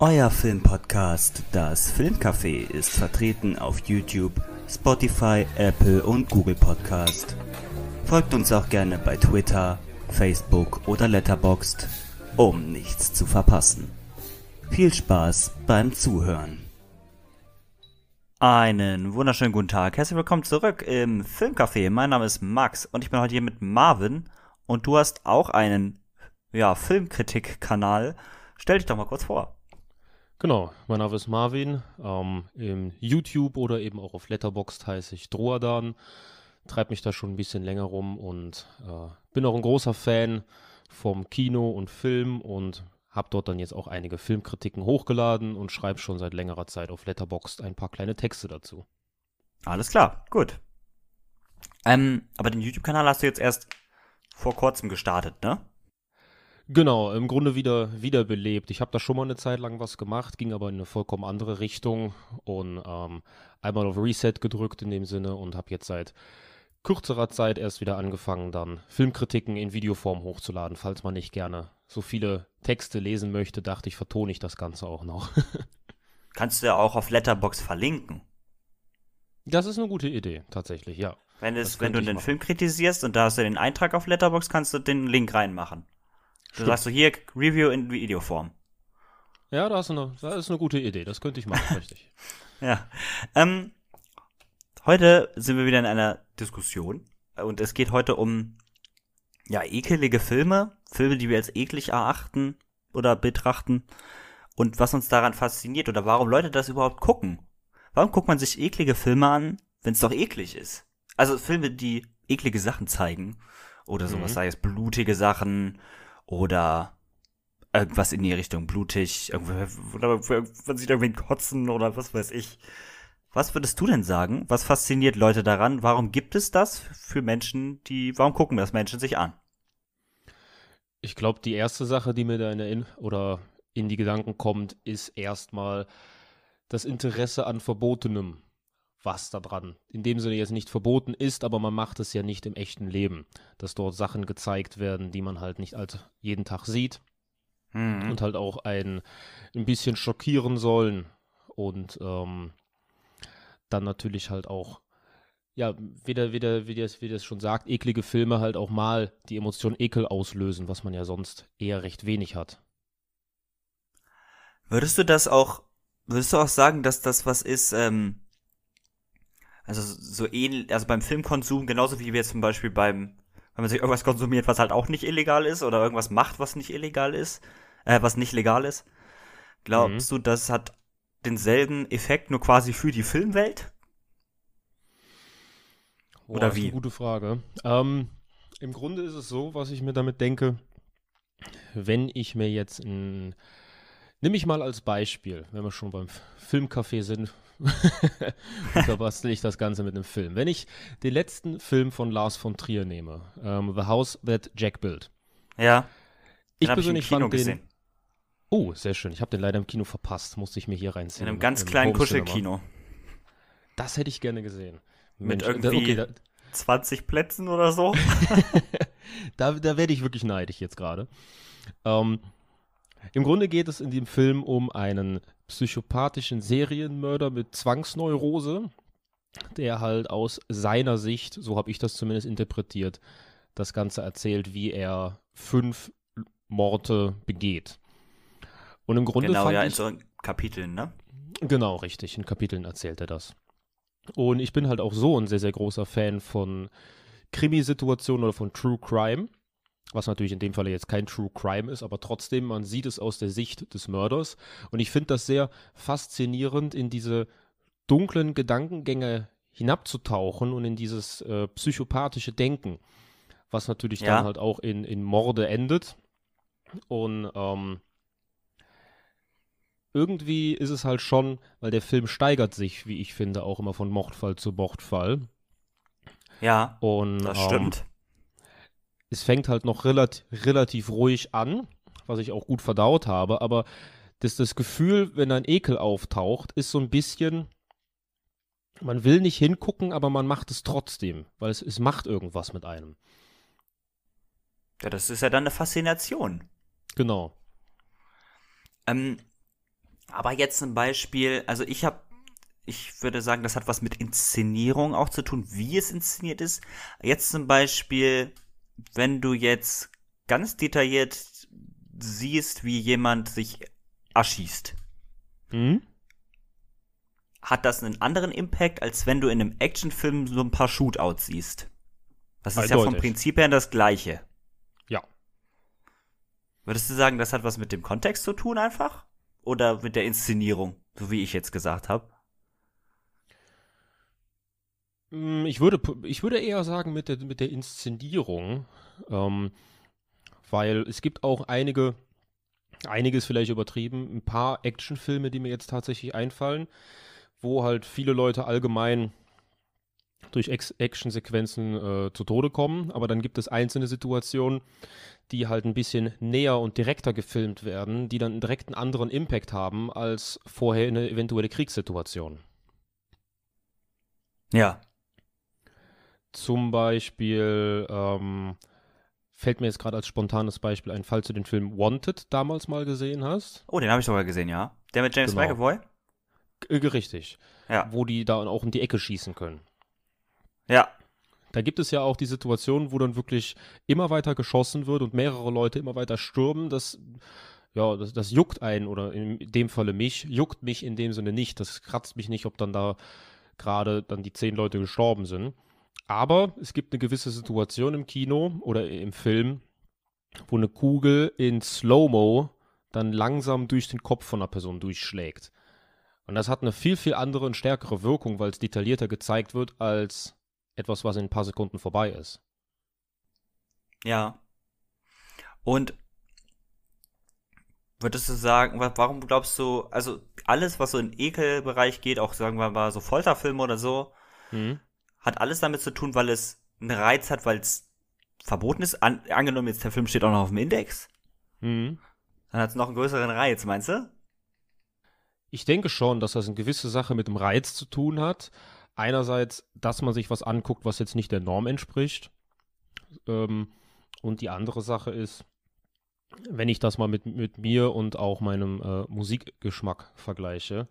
Euer Filmpodcast, das Filmcafé, ist vertreten auf YouTube, Spotify, Apple und Google Podcast. Folgt uns auch gerne bei Twitter, Facebook oder Letterboxd, um nichts zu verpassen. Viel Spaß beim Zuhören. Einen wunderschönen guten Tag. Herzlich willkommen zurück im Filmcafé. Mein Name ist Max und ich bin heute hier mit Marvin und du hast auch einen ja, Filmkritik-Kanal. Stell dich doch mal kurz vor. Genau, mein Name ist Marvin. Ähm, Im YouTube oder eben auch auf Letterboxd heiße ich Droadan. Treibe mich da schon ein bisschen länger rum und äh, bin auch ein großer Fan vom Kino und Film und habe dort dann jetzt auch einige Filmkritiken hochgeladen und schreibe schon seit längerer Zeit auf Letterboxd ein paar kleine Texte dazu. Alles klar, gut. Ähm, aber den YouTube-Kanal hast du jetzt erst vor kurzem gestartet, ne? Genau, im Grunde wieder wiederbelebt. Ich habe da schon mal eine Zeit lang was gemacht, ging aber in eine vollkommen andere Richtung und ähm, einmal auf Reset gedrückt in dem Sinne und habe jetzt seit kürzerer Zeit erst wieder angefangen, dann Filmkritiken in Videoform hochzuladen. Falls man nicht gerne so viele Texte lesen möchte, dachte ich, vertone ich das Ganze auch noch. Kannst du ja auch auf Letterbox verlinken. Das ist eine gute Idee, tatsächlich, ja. Wenn, es, wenn du den machen. Film kritisierst und da hast du den Eintrag auf Letterbox, kannst du den Link reinmachen. Du sagst so hier Review in Videoform. Ja, das ist, eine, das ist eine gute Idee. Das könnte ich machen, richtig. ja. Ähm, heute sind wir wieder in einer Diskussion und es geht heute um ja ekelige Filme, Filme, die wir als eklig erachten oder betrachten und was uns daran fasziniert oder warum Leute das überhaupt gucken. Warum guckt man sich eklige Filme an, wenn es doch eklig ist? Also Filme, die eklige Sachen zeigen oder sowas, mhm. sei es blutige Sachen oder irgendwas in die Richtung blutig, oder man sieht irgendwie kotzen oder was weiß ich. Was würdest du denn sagen? Was fasziniert Leute daran? Warum gibt es das für Menschen, die, warum gucken das Menschen sich an? Ich glaube, die erste Sache, die mir da in, oder in die Gedanken kommt, ist erstmal das Interesse an Verbotenem was da dran. In dem Sinne jetzt nicht verboten ist, aber man macht es ja nicht im echten Leben, dass dort Sachen gezeigt werden, die man halt nicht als jeden Tag sieht mhm. und halt auch ein, ein bisschen schockieren sollen und ähm, dann natürlich halt auch ja, wie der, wie, der, wie, das, wie das schon sagt, eklige Filme halt auch mal die Emotion Ekel auslösen, was man ja sonst eher recht wenig hat. Würdest du das auch, würdest du auch sagen, dass das was ist, ähm, also so ähnlich, also beim Filmkonsum, genauso wie wir zum Beispiel beim, wenn man sich irgendwas konsumiert, was halt auch nicht illegal ist, oder irgendwas macht, was nicht illegal ist, äh, was nicht legal ist. Glaubst mhm. du, das hat denselben Effekt, nur quasi für die Filmwelt? Boah, Oder wie? Das ist eine gute Frage. Ähm, Im Grunde ist es so, was ich mir damit denke, wenn ich mir jetzt ein. Nimm ich mal als Beispiel, wenn wir schon beim Filmcafé sind, da bastel ich das Ganze mit einem Film. Wenn ich den letzten Film von Lars von Trier nehme, ähm, The House That Jack Built. Ja. Ich persönlich ich fand den. Oh, sehr schön. Ich habe den leider im Kino verpasst. Musste ich mir hier reinziehen. In einem ganz kleinen Kuschelkino. Das hätte ich gerne gesehen. Mensch, mit irgendwie okay, da, 20 Plätzen oder so. da da werde ich wirklich neidisch jetzt gerade. Ähm, Im Grunde geht es in dem Film um einen psychopathischen Serienmörder mit Zwangsneurose, der halt aus seiner Sicht, so habe ich das zumindest interpretiert, das Ganze erzählt, wie er fünf Morde begeht. Und im Grunde genau, ja, ich, in so Kapiteln, ne? Genau, richtig, in Kapiteln erzählt er das. Und ich bin halt auch so ein sehr, sehr großer Fan von Krimisituationen oder von True Crime was natürlich in dem Fall jetzt kein True Crime ist, aber trotzdem, man sieht es aus der Sicht des Mörders. Und ich finde das sehr faszinierend, in diese dunklen Gedankengänge hinabzutauchen und in dieses äh, psychopathische Denken, was natürlich ja. dann halt auch in, in Morde endet. Und ähm, irgendwie ist es halt schon, weil der Film steigert sich, wie ich finde, auch immer von Mordfall zu Mordfall. Ja, und, das stimmt. Es fängt halt noch relativ, relativ ruhig an, was ich auch gut verdaut habe, aber das, das Gefühl, wenn ein Ekel auftaucht, ist so ein bisschen, man will nicht hingucken, aber man macht es trotzdem, weil es, es macht irgendwas mit einem. Ja, das ist ja dann eine Faszination. Genau. Ähm, Aber jetzt zum Beispiel, also ich habe, ich würde sagen, das hat was mit Inszenierung auch zu tun, wie es inszeniert ist. Jetzt zum Beispiel, wenn du jetzt ganz detailliert siehst, wie jemand sich erschießt, Mhm. hat das einen anderen Impact, als wenn du in einem Actionfilm so ein paar Shootouts siehst. Das ist ja vom Eindeutig. Prinzip her das Gleiche. Ja. Würdest du sagen, das hat was mit dem Kontext zu tun einfach? Oder mit der Inszenierung, so wie ich jetzt gesagt habe? Mm, Ich würde, ich würde eher sagen mit der, mit der Inszenierung, ähm, weil es gibt auch einige, einiges vielleicht übertrieben, ein paar Actionfilme, die mir jetzt tatsächlich einfallen, wo halt viele Leute allgemein durch Actionsequenzen äh, zu Tode kommen, aber dann gibt es einzelne Situationen, die halt ein bisschen näher und direkter gefilmt werden, die dann direkt einen anderen Impact haben als vorher eine eventuelle Kriegssituation. Ja. Zum Beispiel ähm, fällt mir jetzt gerade als spontanes Beispiel ein, falls du den Film Wanted damals mal gesehen hast. Oh, den habe ich sogar gesehen, ja. Der mit James Genau. McAvoy? G äh, richtig. Ja. Wo die da auch um die Ecke schießen können. Ja. Da gibt es ja auch die Situation, wo dann wirklich immer weiter geschossen wird und mehrere Leute immer weiter stürmen. Das, ja, das, das juckt einen oder in dem Falle mich, juckt mich in dem Sinne nicht. Das kratzt mich nicht, ob dann da gerade dann die zehn Leute gestorben sind. Aber es gibt eine gewisse Situation im Kino oder im Film, wo eine Kugel in Slow-Mo dann langsam durch den Kopf von einer Person durchschlägt. Und das hat eine viel, viel andere und stärkere Wirkung, weil es detaillierter gezeigt wird als etwas, was in ein paar Sekunden vorbei ist. Ja. Und würdest du sagen, wa- warum glaubst du, also alles, was so in den Ekelbereich geht, auch sagen wir mal so Folterfilme oder so, Mhm. Hat alles damit zu tun, weil es einen Reiz hat, weil es verboten ist? An, angenommen, jetzt der Film steht auch noch auf dem Index, Mhm. dann hat es noch einen größeren Reiz, meinst du? Ich denke schon, dass das eine gewisse Sache mit dem Reiz zu tun hat. Einerseits, dass man sich was anguckt, was jetzt nicht der Norm entspricht. Ähm, und die andere Sache ist, wenn ich das mal mit, mit mir und auch meinem äh, Musikgeschmack vergleiche.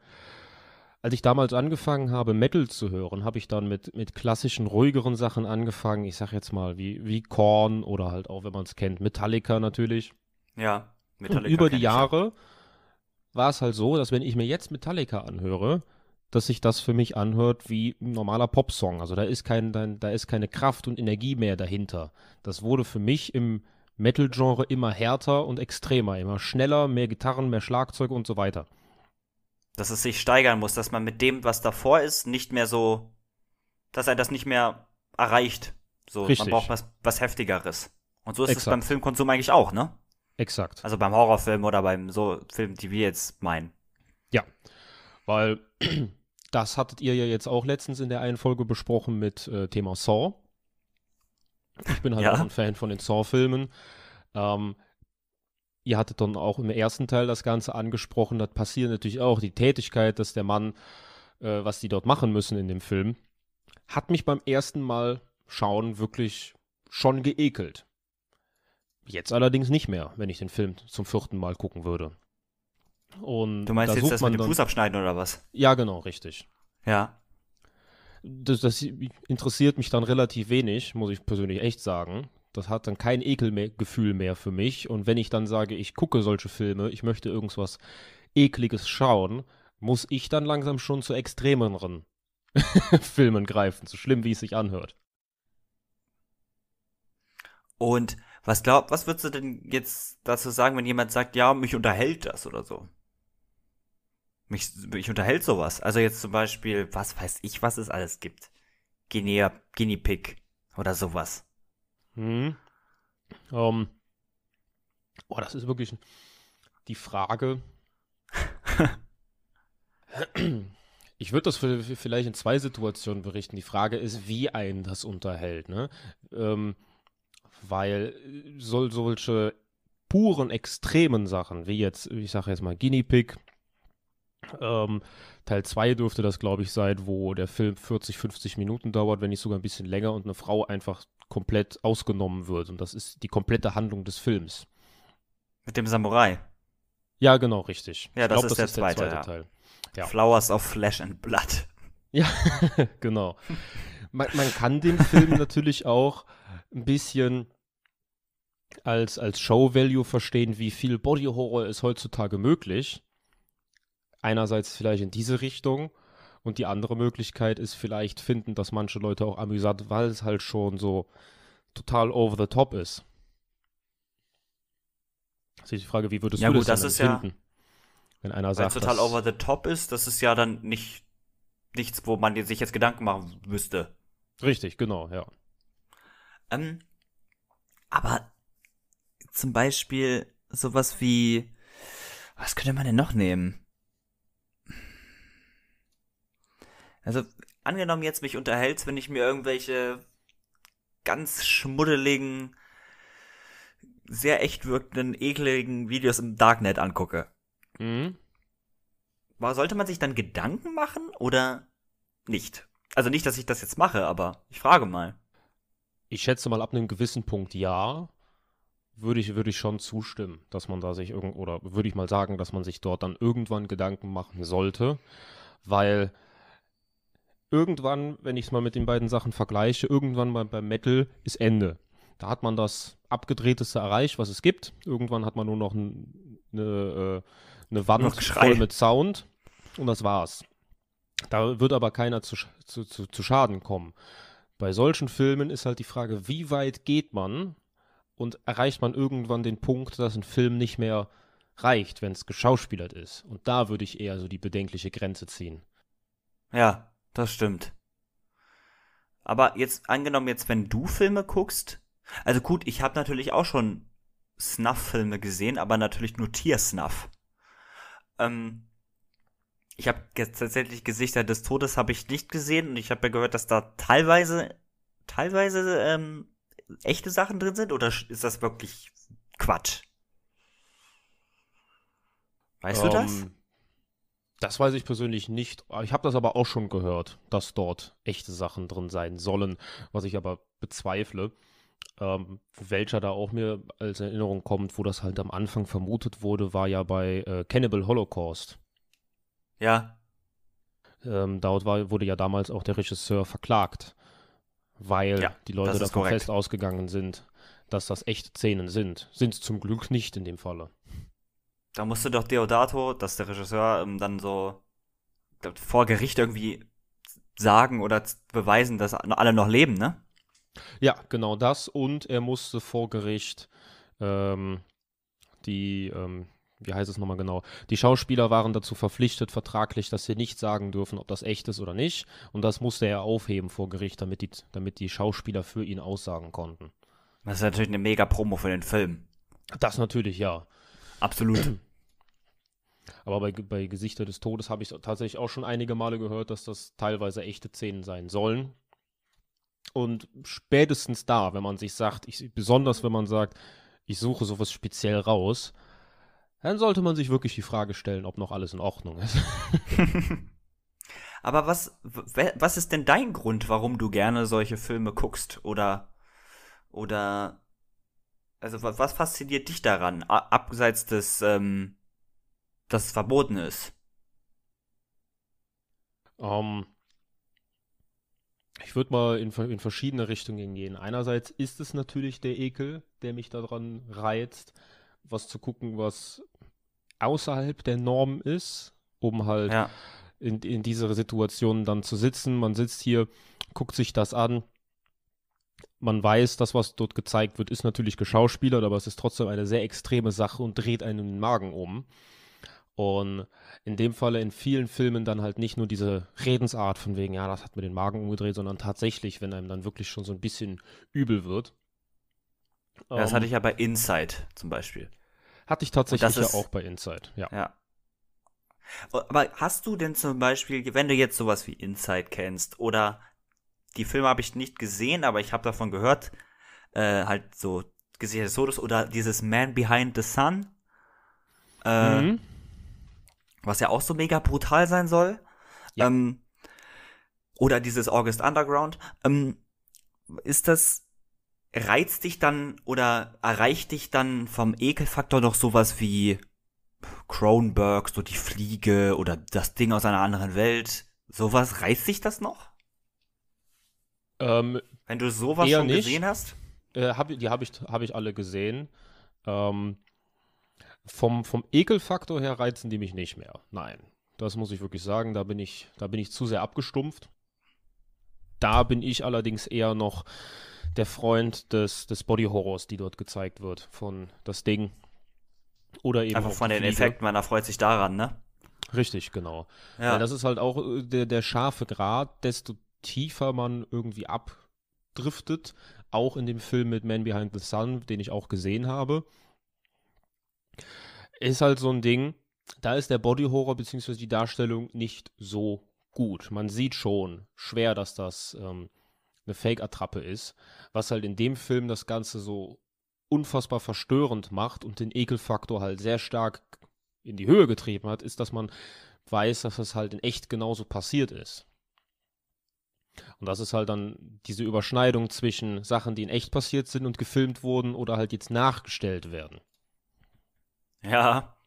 Als ich damals angefangen habe, Metal zu hören, habe ich dann mit, mit klassischen, ruhigeren Sachen angefangen. Ich sag jetzt mal, wie, wie Korn oder halt auch, wenn man es kennt, Metallica natürlich. Ja. Und Metallica über kenn die. Jahre war es halt so, dass wenn ich mir jetzt Metallica anhöre, dass sich das für mich anhört wie ein normaler Popsong. Also da ist kein, da, da ist keine Kraft und Energie mehr dahinter. Das wurde für mich im Metal-Genre immer härter und extremer, immer schneller, mehr Gitarren, mehr Schlagzeug und so weiter. Dass es sich steigern muss, dass man mit dem, was davor ist, nicht mehr so, dass er das nicht mehr erreicht. So, Richtig. man braucht was, was Heftigeres. Und so ist es Exakt. beim Filmkonsum eigentlich auch, ne? Exakt. Also beim Horrorfilm oder beim so Film, die wir jetzt meinen. Weil das hattet ihr ja jetzt auch letztens in der einen Folge besprochen mit äh, Thema Saw. Ich bin halt Ja. auch ein Fan von den Saw-Filmen. Ähm, ihr hattet dann auch im ersten Teil das Ganze angesprochen. Das passiert natürlich auch. Die Tätigkeit, dass der Mann, äh, was die dort machen müssen in dem Film, hat mich beim ersten Mal schauen wirklich schon geekelt. Jetzt allerdings nicht mehr, wenn ich den Film zum vierten Mal gucken würde. Und Du meinst da jetzt das mit dem Fuß abschneiden oder was? Ja, genau, richtig. Ja. Das, das interessiert mich dann relativ wenig, muss ich persönlich echt sagen. Das hat dann kein Ekelgefühl mehr für mich. Und wenn ich dann sage, ich gucke solche Filme, ich möchte irgendwas Ekliges schauen, muss ich dann langsam schon zu extremeren Filmen greifen, so schlimm wie es sich anhört. Und was glaub, was würdest du denn jetzt dazu sagen, wenn jemand sagt, ja, mich unterhält das oder so? Mich, mich unterhält sowas. Also jetzt zum Beispiel, was weiß ich, was es alles gibt. Guinea, Guinea Pig oder sowas. Hm. Ähm, boah, das ist wirklich die Frage. Ich würde das vielleicht in zwei Situationen berichten. Die Frage ist, wie einen das unterhält, ne? Ähm, weil äh, soll solche puren, extremen Sachen, wie jetzt, ich sage jetzt mal Guinea Pig, ähm, Teil 2 dürfte das, glaube ich, sein, wo der Film 40, 50 Minuten dauert, wenn nicht sogar ein bisschen länger und eine Frau einfach komplett ausgenommen wird. Und das ist die komplette Handlung des Films. Mit dem Samurai. Ja, genau, richtig. Ja, das glaub, ist der zweite, ja. Teil. Ja. Flowers of Flesh and Blood. Ja, genau. Man, man kann den Film natürlich auch ein bisschen als, als Show-Value verstehen, wie viel Body-Horror ist heutzutage möglich. Einerseits vielleicht in diese Richtung und die andere Möglichkeit ist vielleicht finden, dass manche Leute auch amüsant, weil es halt schon so total over the top ist. Das ist die Frage, wie würdest Ja, du gut, das, das ist ja- empfinden? Wenn einer sagt, es total over the top ist, das ist ja dann nicht nichts, wo man sich jetzt Gedanken machen müsste. Richtig, genau, ja. Ähm, aber zum Beispiel sowas wie, was könnte man denn noch nehmen? Also, angenommen jetzt mich unterhältst, wenn ich mir irgendwelche ganz schmuddeligen, sehr echt wirkenden, ekligen Videos im Darknet angucke. Mhm. Sollte man sich dann Gedanken machen oder nicht? Also nicht, dass ich das jetzt mache, aber ich frage mal. Ich schätze mal ab einem gewissen Punkt ja, würde ich, würde ich schon zustimmen, dass man da sich irgend oder würde ich mal sagen, dass man sich dort dann irgendwann Gedanken machen sollte, weil irgendwann, wenn ich es mal mit den beiden Sachen vergleiche, irgendwann mal beim Metal ist Ende. Da hat man das abgedrehteste erreicht, was es gibt. Irgendwann hat man nur noch ein, eine, äh, eine Wand noch Geschrei. voll mit Sound und das war's. Da wird aber keiner zu, zu, zu, zu Schaden kommen. Bei solchen Filmen ist halt die Frage, wie weit geht man und erreicht man irgendwann den Punkt, dass ein Film nicht mehr reicht, wenn es geschauspielert ist. Und da würde ich eher so die bedenkliche Grenze ziehen. Ja, das stimmt. Aber jetzt angenommen jetzt, wenn du Filme guckst, also gut, ich habe natürlich auch schon Snuff-Filme gesehen, aber natürlich nur Tiersnuff. Ähm, ich habe tatsächlich Gesichter des Todes habe ich nicht gesehen und ich habe ja gehört, dass da teilweise teilweise ähm, echte Sachen drin sind oder ist das wirklich Quatsch? Weißt du das? Das weiß ich persönlich nicht. Ich habe das aber auch schon gehört, dass dort echte Sachen drin sein sollen, was ich aber bezweifle. Ähm, welcher da auch mir als Erinnerung kommt, wo das halt am Anfang vermutet wurde, war ja bei äh, Cannibal Holocaust. Ja, Ähm, dort war, wurde ja damals auch der Regisseur verklagt, weil Ja, die Leute davon korrekt. fest ausgegangen sind, dass das echte Szenen sind. Sind es zum Glück nicht in dem Falle. Da musste doch Deodato, dass der Regisseur ähm, dann so glaub, vor Gericht irgendwie sagen oder beweisen, dass alle noch leben, ne? Ja, genau das. Und er musste vor Gericht ähm, die, ähm, wie heißt es nochmal genau? Die Schauspieler waren dazu verpflichtet, vertraglich, dass sie nicht sagen dürfen, ob das echt ist oder nicht. Und das musste er aufheben vor Gericht, damit die, damit die Schauspieler für ihn aussagen konnten. Das ist natürlich eine mega Promo für den Film. Das natürlich ja. Absolut. Aber bei, bei Gesichter des Todes habe ich tatsächlich auch schon einige Male gehört, dass das teilweise echte Szenen sein sollen. Und spätestens da, wenn man sich sagt, ich, besonders wenn man sagt, ich suche sowas speziell raus, dann sollte man sich wirklich die Frage stellen, ob noch alles in Ordnung ist. Aber was, was ist denn dein Grund, warum du gerne solche Filme guckst? Oder, oder, also wa- was fasziniert dich daran, abseits des, ähm, das verboten ist? Ähm, ich würde mal in, in verschiedene Richtungen gehen. Einerseits ist es natürlich der Ekel, der mich daran reizt, was zu gucken, was außerhalb der Norm ist, um halt Ja, in, in dieser Situation dann zu sitzen. Man sitzt hier, guckt sich das an. Man weiß, das, was dort gezeigt wird, ist natürlich geschauspielert, aber es ist trotzdem eine sehr extreme Sache und dreht einen den Magen um. Und in dem Falle in vielen Filmen dann halt nicht nur diese Redensart von wegen, ja, das hat mir den Magen umgedreht, sondern tatsächlich, wenn einem dann wirklich schon so ein bisschen übel wird. das Ähm, hatte ich ja bei Inside zum Beispiel. hatte ich tatsächlich ist- ja auch bei Inside, ja. Ja. O- Aber hast du denn zum Beispiel, wenn du jetzt sowas wie Inside kennst oder die Filme habe ich nicht gesehen, aber ich habe davon gehört, äh, halt so Gesichter des Todes oder dieses Man Behind the Sun, äh, Mhm. Was ja auch so mega brutal sein soll. Ja. Ähm, oder dieses August Underground. Ähm, ist das, reizt dich dann oder erreicht dich dann vom Ekelfaktor noch sowas wie Cronenberg, so die Fliege oder das Ding aus einer anderen Welt. Sowas, reißt sich das noch? Ähm, Wenn du sowas schon nicht. gesehen hast? äh, hab, die habe ich, hab ich alle gesehen. Ähm, vom, vom Ekelfaktor her reizen die mich nicht mehr. Nein. Das muss ich wirklich sagen. Da bin ich, da bin ich zu sehr abgestumpft. Da bin ich allerdings eher noch der Freund des, des Body Horrors, die dort gezeigt wird. Von das Ding. Oder eben. Einfach von den Fliege. Effekten, man erfreut sich daran, ne? Richtig, genau. Ja. Weil das ist halt auch äh, der, der scharfe Grad, desto tiefer man irgendwie abdriftet. Auch in dem Film mit Man Behind the Sun, den ich auch gesehen habe. Ist halt so ein Ding, da ist der Body Horror bzw. die Darstellung nicht so gut. Man sieht schon schwer, dass das ähm, eine Fake-Attrappe ist, was halt in dem Film das Ganze so unfassbar verstörend macht und den Ekelfaktor halt sehr stark in die Höhe getrieben hat, ist, dass man weiß, dass es halt in echt genauso passiert ist. Und das ist halt dann diese Überschneidung zwischen Sachen, die in echt passiert sind und gefilmt wurden oder halt jetzt nachgestellt werden. Ja.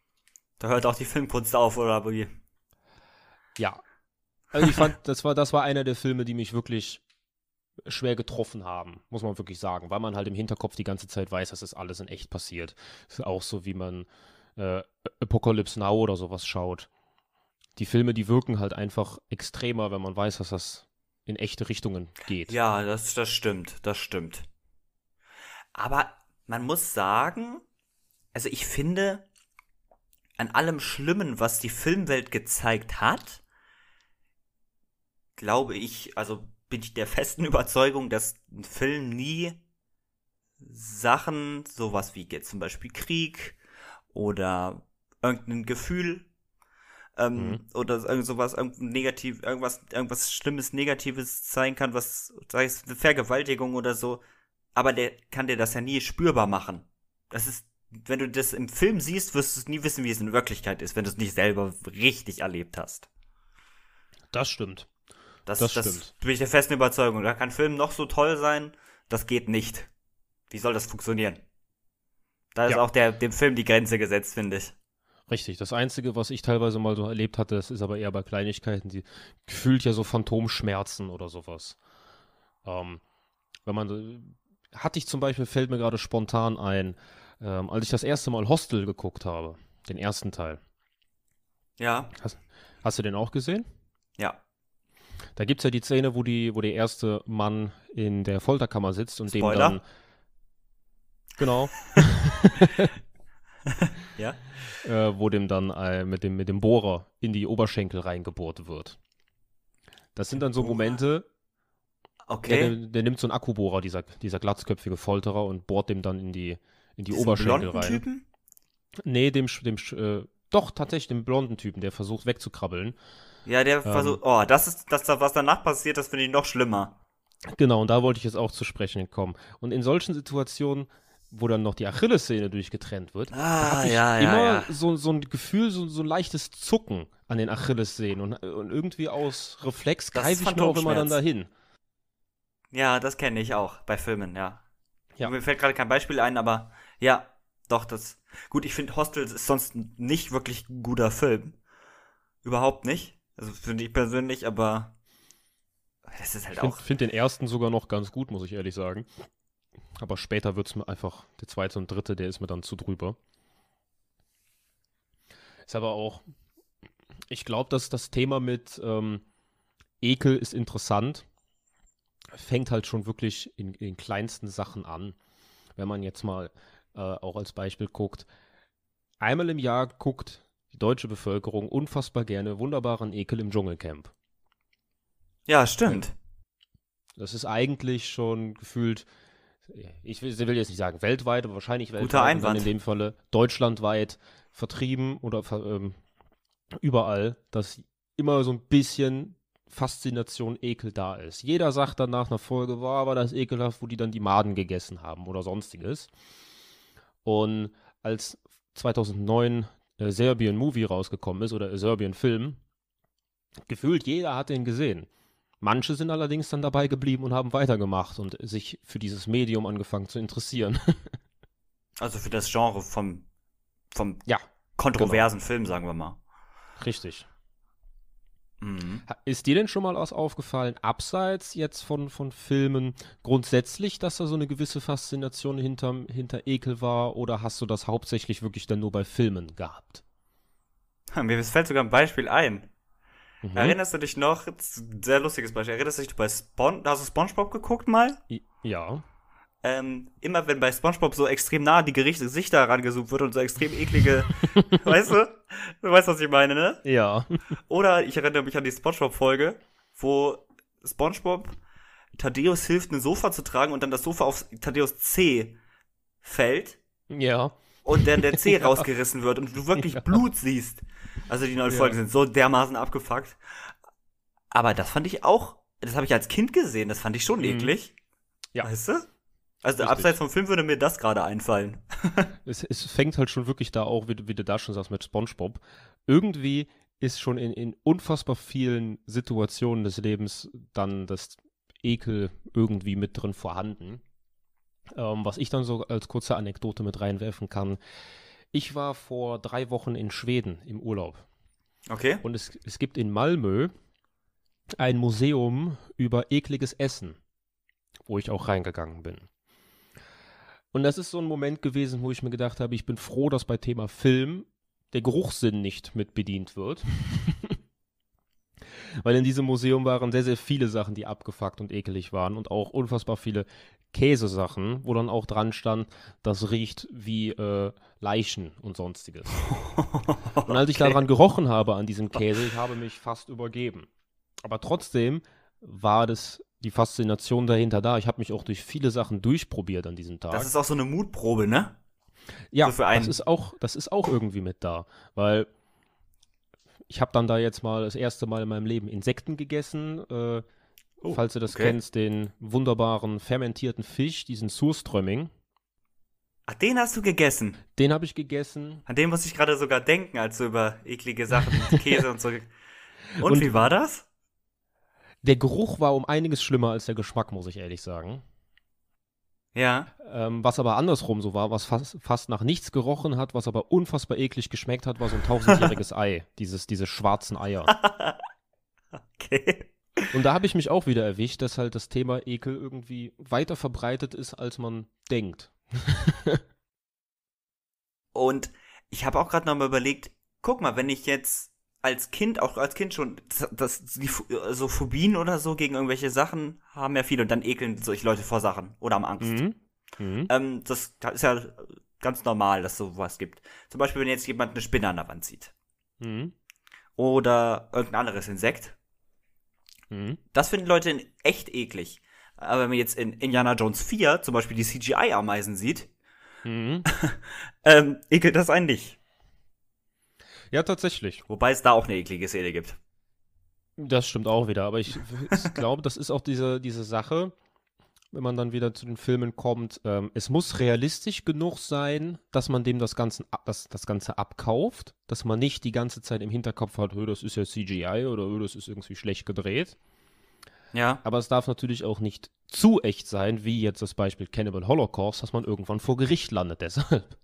Da hört auch die Filmkunst auf, oder wie? Ja. Also ich fand, das war, das war einer der Filme, die mich wirklich schwer getroffen haben, muss man wirklich sagen, weil man halt im Hinterkopf die ganze Zeit weiß, dass das alles in echt passiert. Ist auch so, wie man äh, Apocalypse Now oder sowas schaut. Die Filme, die wirken halt einfach extremer, wenn man weiß, dass das in echte Richtungen geht. Ja, das, das stimmt, das stimmt. Aber man muss sagen, also ich finde, an allem Schlimmen, was die Filmwelt gezeigt hat, glaube ich, also bin ich der festen Überzeugung, dass ein Film nie Sachen, sowas wie jetzt zum Beispiel Krieg oder irgendein Gefühl ähm, Mhm. oder irgend sowas, irgendein negativ, irgendwas, irgendwas Schlimmes, Negatives sein kann, was, sei es eine Vergewaltigung oder so, aber der kann dir das ja nie spürbar machen. Das ist, wenn du das im Film siehst, wirst du es nie wissen, wie es in Wirklichkeit ist, wenn du es nicht selber richtig erlebt hast. Das stimmt. Das, Das das, stimmt. bin ich der festen Überzeugung. Da kann Film noch so toll sein, das geht nicht. Wie soll das funktionieren? Da ist Ja. auch der, dem Film die Grenze gesetzt, finde ich. Richtig. Das Einzige, was ich teilweise mal so erlebt hatte, das ist aber eher bei Kleinigkeiten, die gefühlt ja so Phantomschmerzen oder sowas. Ähm, wenn man, hatte ich zum Beispiel, fällt mir gerade spontan ein, ähm, als ich das erste Mal Hostel geguckt habe, den ersten Teil. Ja, Hast du den auch gesehen? ja. Da gibt es ja die Szene, wo, die, wo der erste Mann in der Folterkammer sitzt und Spoiler. dem dann. Genau. Ja. äh, wo dem dann äh, mit, dem, mit dem Bohrer in die Oberschenkel reingebohrt wird. Das sind dann so? Momente, der, Okay. der, der nimmt so einen Akkubohrer, dieser, dieser glatzköpfige Folterer, und bohrt dem dann in die, in die Diesen Oberschenkel blonden rein. Typen? Nee, dem, dem äh, doch, tatsächlich dem blonden Typen, der versucht wegzukrabbeln. Ja, der Ähm. versucht. Oh, das ist das, was danach passiert, das finde ich noch schlimmer. Genau, und da wollte ich jetzt auch zu sprechen kommen. Und in solchen Situationen, wo dann noch die Achillessehne durchgetrennt wird, Ah, habe ich ja, ja, immer ja. So, so ein Gefühl, so, so ein leichtes Zucken an den Achillessehnen. Und, und irgendwie aus Reflex greife ich mir auch immer dann dahin. Ja, das kenne ich auch bei Filmen, ja. Ja. Mir fällt gerade kein Beispiel ein, aber ja, doch, das. Gut, ich finde Hostels ist sonst nicht wirklich ein guter Film. Überhaupt nicht. Also finde ich persönlich, aber das ist halt Ich finde auch. find den ersten sogar noch ganz gut, muss ich ehrlich sagen. Aber später wird es mir einfach, der zweite und dritte, der ist mir dann zu drüber. Ist aber auch, ich glaube, dass das Thema mit ähm, Ekel ist interessant. Fängt halt schon wirklich in, in den kleinsten Sachen an. Wenn man jetzt mal äh, auch als Beispiel guckt. Einmal im Jahr guckt die deutsche Bevölkerung unfassbar gerne wunderbaren Ekel im Dschungelcamp. Ja, stimmt. Das ist eigentlich schon gefühlt, ich will, will jetzt nicht sagen weltweit, aber wahrscheinlich weltweit. Guter Einwand. In dem Falle deutschlandweit vertrieben oder ähm, überall, dass immer so ein bisschen Faszination, Ekel da ist. Jeder sagt dann nach einer Folge, war aber das ekelhaft, wo die dann die Maden gegessen haben oder sonstiges. Und als 2009 äh, Serbian Movie rausgekommen ist oder Serbian Film, gefühlt jeder hat den gesehen. Manche sind allerdings dann dabei geblieben und haben weitergemacht und sich für dieses Medium angefangen zu interessieren. Also für das Genre vom, vom Ja. kontroversen genau. Film, sagen wir mal. Richtig. Mhm. Ist dir denn schon mal was aufgefallen, abseits jetzt von, von Filmen, grundsätzlich, dass da so eine gewisse Faszination hinter, hinter Ekel war? Oder hast du das hauptsächlich wirklich dann nur bei Filmen gehabt? Mir fällt sogar ein Beispiel ein. Mhm. Erinnerst du dich noch? Sehr lustiges Beispiel. Erinnerst du dich bei Spon hast du SpongeBob geguckt mal? Ja. Ähm, immer wenn bei SpongeBob so extrem nah die Gerichte Gesichter herangezoomt wird und so extrem eklige, weißt du? Du weißt, was ich meine, ne? Ja. Oder ich erinnere mich an die SpongeBob-Folge, wo SpongeBob Thaddeus hilft, ein Sofa zu tragen und dann das Sofa auf Thaddeus C fällt. Ja. Und dann der C ja. rausgerissen wird und du wirklich ja. Blut siehst. Also die neuen ja. Folgen sind so dermaßen abgefuckt. Aber das fand ich auch, das habe ich als Kind gesehen, das fand ich schon mhm. eklig. Ja. Weißt du? Also Richtig. abseits vom Film würde mir das gerade einfallen. es, es, fängt halt schon wirklich da auch, wie, wie, du da schon sagst, mit SpongeBob. Irgendwie ist schon in, in unfassbar vielen Situationen des Lebens dann das Ekel irgendwie mit drin vorhanden. Ähm, was ich dann so als kurze Anekdote mit reinwerfen kann. Ich war vor drei Wochen in Schweden im Urlaub. Okay. Und es, es gibt in Malmö ein Museum über ekliges Essen, wo ich auch reingegangen bin. Und das ist so ein Moment gewesen, wo ich mir gedacht habe, ich bin froh, dass bei Thema Film der Geruchssinn nicht mit bedient wird. Weil in diesem Museum waren sehr, sehr viele Sachen, die abgefuckt und ekelig waren und auch unfassbar viele Käsesachen, wo dann auch dran stand, das riecht wie äh, Leichen und sonstiges. und als ich okay. daran gerochen habe an diesem Käse, ich habe mich fast übergeben. Aber trotzdem war das die Faszination dahinter da. Ich habe mich auch durch viele Sachen durchprobiert an diesem Tag. Das ist auch so eine Mutprobe, ne? Ja, so das ist auch, das ist auch irgendwie mit da, weil ich habe dann da jetzt mal das erste Mal in meinem Leben Insekten gegessen. Äh, oh, falls du das okay. kennst, den wunderbaren fermentierten Fisch, diesen Surströmming. Ach, den hast du gegessen? Den habe ich gegessen. An den muss ich gerade sogar denken, als du über eklige Sachen, Käse und so. Und, und wie war das? Der Geruch war um einiges schlimmer als der Geschmack, muss ich ehrlich sagen. Ja. Ähm, was aber andersrum so war, was fast, fast, nach nichts gerochen hat, was aber unfassbar eklig geschmeckt hat, war so ein tausendjähriges Ei. Dieses, diese schwarzen Eier. okay. Und da habe ich mich auch wieder erwischt, dass halt das Thema Ekel irgendwie weiter verbreitet ist, als man denkt. Und ich habe auch gerade nochmal überlegt, guck mal, wenn ich jetzt als Kind, auch als Kind schon, das, die, so Phobien oder so gegen irgendwelche Sachen haben ja viele und dann ekeln solche Leute vor Sachen oder haben Angst. Mhm. Mhm. Ähm, das ist ja ganz normal, dass es sowas gibt. Zum Beispiel, wenn jetzt jemand eine Spinne an der Wand sieht. Mhm. Oder irgendein anderes Insekt. Mhm. Das finden Leute echt eklig. Aber wenn man jetzt in Indiana Jones 4 zum Beispiel die CGI-Ameisen sieht, mhm. ähm, ekelt das einen nicht. Ja, tatsächlich. Wobei es da auch eine eklige Szene gibt. Das stimmt auch wieder, aber ich, ich glaube, das ist auch diese, diese Sache, wenn man dann wieder zu den Filmen kommt. Ähm, es muss realistisch genug sein, dass man dem das Ganze, das, das Ganze abkauft, dass man nicht die ganze Zeit im Hinterkopf hat, das ist ja CGI oder das ist irgendwie schlecht gedreht. Ja. Aber es darf natürlich auch nicht zu echt sein, wie jetzt das Beispiel Cannibal Holocaust, dass man irgendwann vor Gericht landet deshalb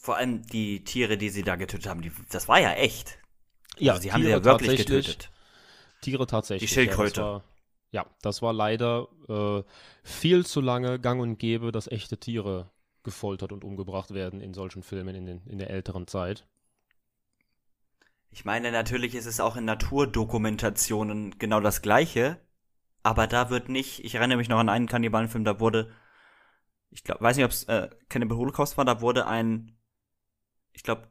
vor allem die Tiere, die sie da getötet haben, die, das war ja echt. Ja, also sie Tiere haben sie ja wirklich getötet. Tiere tatsächlich. Die Schildkröte. Ja, das war, ja, das war leider äh, viel zu lange gang und gäbe, dass echte Tiere gefoltert und umgebracht werden in solchen Filmen in, den, in der älteren Zeit. Ich meine, natürlich ist es auch in Naturdokumentationen genau das Gleiche, aber da wird nicht, ich erinnere mich noch an einen Kannibalenfilm, da wurde, ich glaube, weiß nicht, ob es äh, Cannibal Holocaust war, da wurde ein ich glaube,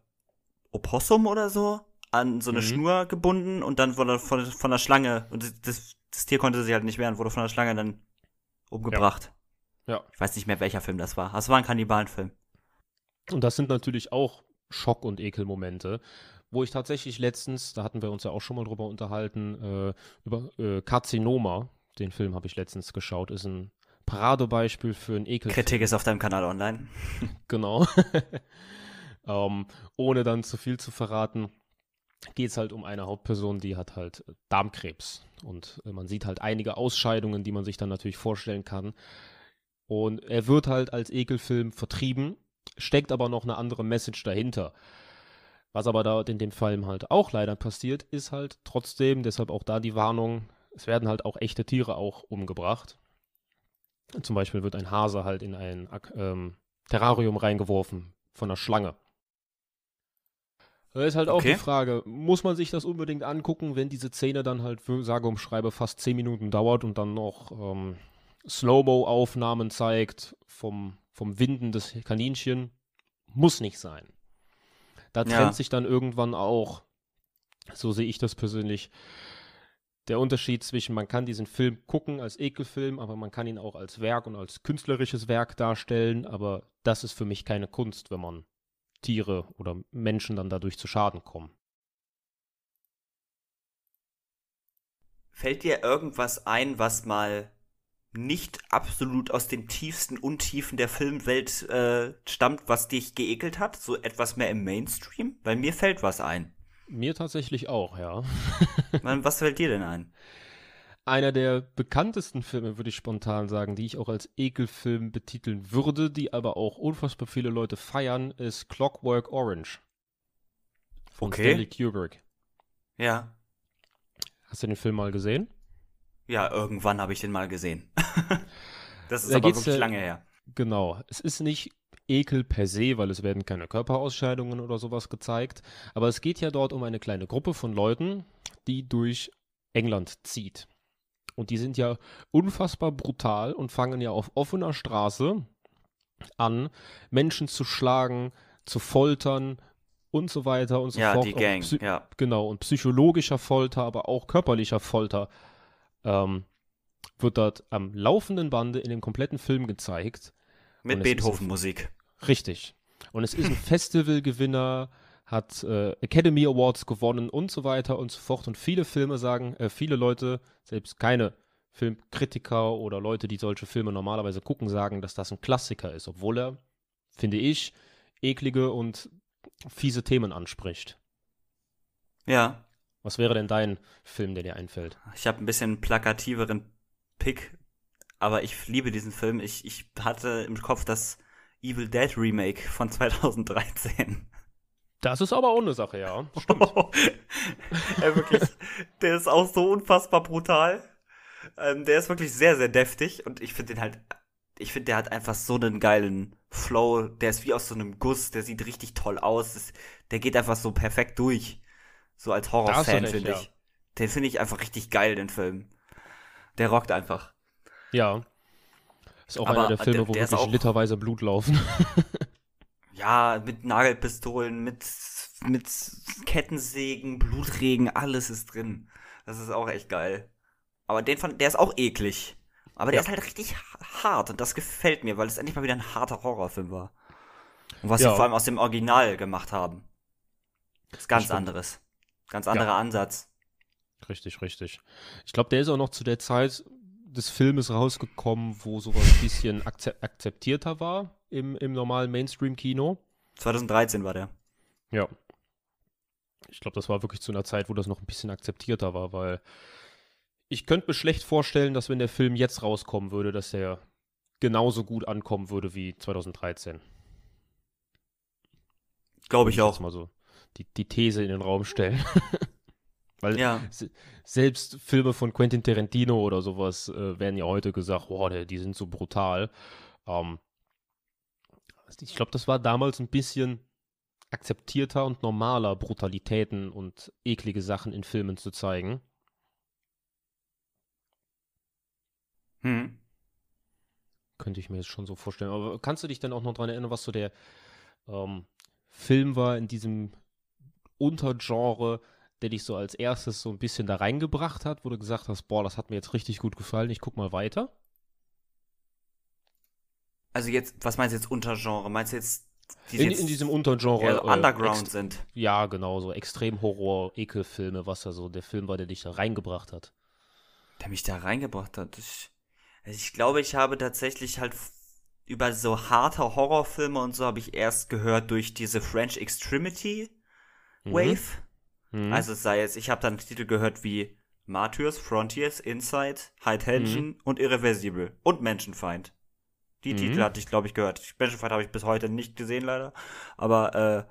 Opossum oder so an so eine mhm. Schnur gebunden und dann wurde von, von der Schlange, und das, das, Tier konnte sich halt nicht wehren, wurde von der Schlange dann umgebracht. Ja. ja. Ich weiß nicht mehr, welcher Film das war. Das war ein Kannibalenfilm. Und das sind natürlich auch Schock- und Ekelmomente, wo ich tatsächlich letztens, da hatten wir uns ja auch schon mal drüber unterhalten, äh, über äh, Karzinoma, den Film habe ich letztens geschaut, ist ein Paradebeispiel für ein Ekel. Kritik ist auf deinem Kanal online. genau. Ähm, ohne dann zu viel zu verraten, geht es halt um eine Hauptperson, die hat halt Darmkrebs. Und äh, man sieht halt einige Ausscheidungen, die man sich dann natürlich vorstellen kann. Und er wird halt als Ekelfilm vertrieben. steckt aber noch eine andere Message dahinter. Was aber da in dem Film halt auch leider passiert, ist halt trotzdem, deshalb auch da die Warnung, es werden halt auch echte Tiere auch umgebracht. Zum Beispiel wird ein Hase halt in ein ähm, Terrarium reingeworfen von einer Schlange. Da ist halt auch okay. die Frage, muss man sich das unbedingt angucken, wenn diese Szene dann halt, für, sage und schreibe, fast 10 Minuten dauert und dann noch ähm, Slow-Mo-Aufnahmen zeigt vom, vom Winden des Kaninchen? Muss nicht sein. Da trennt ja. sich dann irgendwann auch, so sehe ich das persönlich, der Unterschied zwischen, man kann diesen Film gucken als Ekelfilm, aber man kann ihn auch als Werk und als künstlerisches Werk darstellen, aber das ist für mich keine Kunst, wenn man Tiere oder Menschen dann dadurch zu Schaden kommen. Fällt dir irgendwas ein, was mal nicht absolut aus den tiefsten Untiefen der Filmwelt äh, stammt, was dich geekelt hat? So etwas mehr im Mainstream? Weil mir fällt was ein. Mir tatsächlich auch, ja. was fällt dir denn ein? Einer der bekanntesten Filme, würde ich spontan sagen, die ich auch als Ekelfilm betiteln würde, die aber auch unfassbar viele Leute feiern, ist Clockwork Orange. Von okay. Stanley Kubrick. Ja. Hast du den Film mal gesehen? Ja, irgendwann habe ich den mal gesehen. das ist da aber wirklich ja, lange her. Genau. Es ist nicht Ekel per se, weil es werden keine Körperausscheidungen oder sowas gezeigt. Aber es geht ja dort um eine kleine Gruppe von Leuten, die durch England zieht. Und die sind ja unfassbar brutal und fangen ja auf offener Straße an, Menschen zu schlagen, zu foltern und so weiter und so ja, fort. Die Gang, ja, Genau, und psychologischer Folter, aber auch körperlicher Folter ähm, wird dort am laufenden Bande in dem kompletten Film gezeigt. Mit Beethoven-Musik. Richtig. Und es ist ein Festivalgewinner, hat äh, Academy Awards gewonnen und so weiter und so fort. Und viele Filme sagen, äh, viele Leute, selbst keine Filmkritiker oder Leute, die solche Filme normalerweise gucken, sagen, dass das ein Klassiker ist, obwohl er, finde ich, eklige und fiese Themen anspricht. Ja. Was wäre denn dein Film, der dir einfällt? Ich habe ein bisschen plakativeren Pick, aber ich liebe diesen Film. Ich, ich hatte im Kopf das Evil Dead Remake von 2013. Das ist aber auch eine Sache, ja. Stimmt. ja, wirklich. Der ist auch so unfassbar brutal. Ähm, der ist wirklich sehr, sehr deftig und ich finde den halt, ich finde, der hat einfach so einen geilen Flow. Der ist wie aus so einem Guss, der sieht richtig toll aus. Das, der geht einfach so perfekt durch. So als Horrorfan, finde ich. Ja. Den finde ich einfach richtig geil, den Film. Der rockt einfach. Ja. Ist auch Aber einer der Filme, der, wo der wirklich literweise Blut laufen. ja, mit Nagelpistolen, mit, mit Kettensägen, Blutregen, alles ist drin. Das ist auch echt geil. Aber den von, der ist auch eklig. Aber der ja. ist halt richtig hart und das gefällt mir, weil es endlich mal wieder ein harter Horrorfilm war. Und was ja. sie vor allem aus dem Original gemacht haben. ist ganz anderes. Ganz anderer ja. Ansatz. Richtig, richtig. Ich glaube, der ist auch noch zu der Zeit des Filmes rausgekommen, wo sowas ein bisschen akzeptierter war im, im normalen Mainstream-Kino. 2013 war der. Ja. Ich glaube, das war wirklich zu einer Zeit, wo das noch ein bisschen akzeptierter war, weil ich könnte mir schlecht vorstellen, dass wenn der Film jetzt rauskommen würde, dass der genauso gut ankommen würde wie 2013. Glaube ich auch. Mal so die, die These in den Raum stellen. Weil ja. selbst Filme von Quentin Tarantino oder sowas äh, werden ja heute gesagt, boah, die sind so brutal. Ähm, ich glaube, das war damals ein bisschen akzeptierter und normaler, Brutalitäten und eklige Sachen in Filmen zu zeigen. Hm. Könnte ich mir jetzt schon so vorstellen. Aber kannst du dich denn auch noch daran erinnern, was so der ähm, Film war in diesem Untergenre, der dich so als erstes so ein bisschen da reingebracht hat, wo du gesagt hast, boah, das hat mir jetzt richtig gut gefallen, ich guck mal weiter? Also jetzt, was meinst du jetzt Untergenre? Meinst du jetzt die in, in, diesem Untergenre ja, äh, Underground sind. Ja, genau, so Extrem-Horror, Ekelfilme, was da so der Film war, der dich da reingebracht hat. Der mich da reingebracht hat. Ich, also ich glaube, ich habe tatsächlich halt über so harte Horrorfilme und so habe ich erst gehört durch diese French Extremity mhm. Wave. Mhm. Also es sei jetzt, ich habe dann Titel gehört wie Martyrs, Frontiers, Inside, High Tension mhm. und Irreversible und Menschenfeind. Die Mhm. Titel hatte ich, glaube ich, gehört. Special Fight habe ich bis heute nicht gesehen, leider. Aber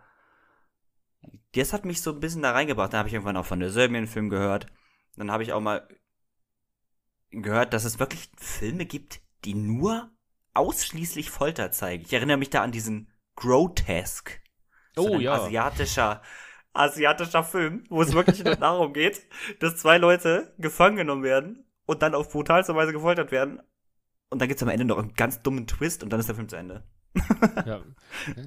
äh, das hat mich so ein bisschen da reingebracht. Dann habe ich irgendwann auch von der Serbian-Film gehört. Dann habe ich auch mal gehört, dass es wirklich Filme gibt, die nur ausschließlich Folter zeigen. Ich erinnere mich da an diesen Grotesque. Oh, ja. asiatischer, asiatischer Film, wo es wirklich nur darum geht, dass zwei Leute gefangen genommen werden und dann auf brutalste Weise gefoltert werden. Und dann gibt's am Ende noch einen ganz dummen Twist und dann ist der Film zu Ende. Ja,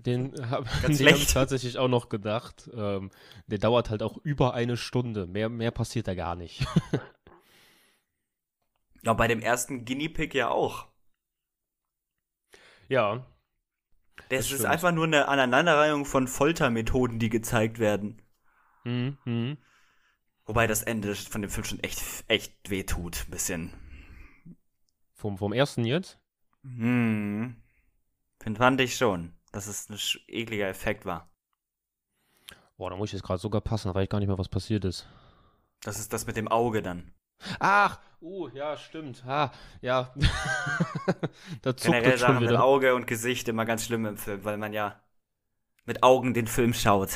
den habe hab ich tatsächlich auch noch gedacht. Ähm, der dauert halt auch über eine Stunde. Mehr, mehr passiert da gar nicht. Ja, bei dem ersten Guinea Pig ja auch. ja, Das, Das ist einfach nur eine Aneinanderreihung von Foltermethoden, die gezeigt werden. mhm, mhm. Wobei das Ende von dem Film schon echt, echt weh tut. Ein bisschen. Vom, vom ersten jetzt? Hm. Find- Fand ich schon, dass es ein ekliger Effekt war. Boah, da muss ich jetzt gerade sogar passen, da weiß ich gar nicht mehr, was passiert ist. Das ist das mit dem Auge dann. Ach, uh, ja, stimmt. Ah, ja. da Generell Sachen mit. Auge und Gesicht immer ganz schlimm im Film, weil man ja mit Augen den Film schaut.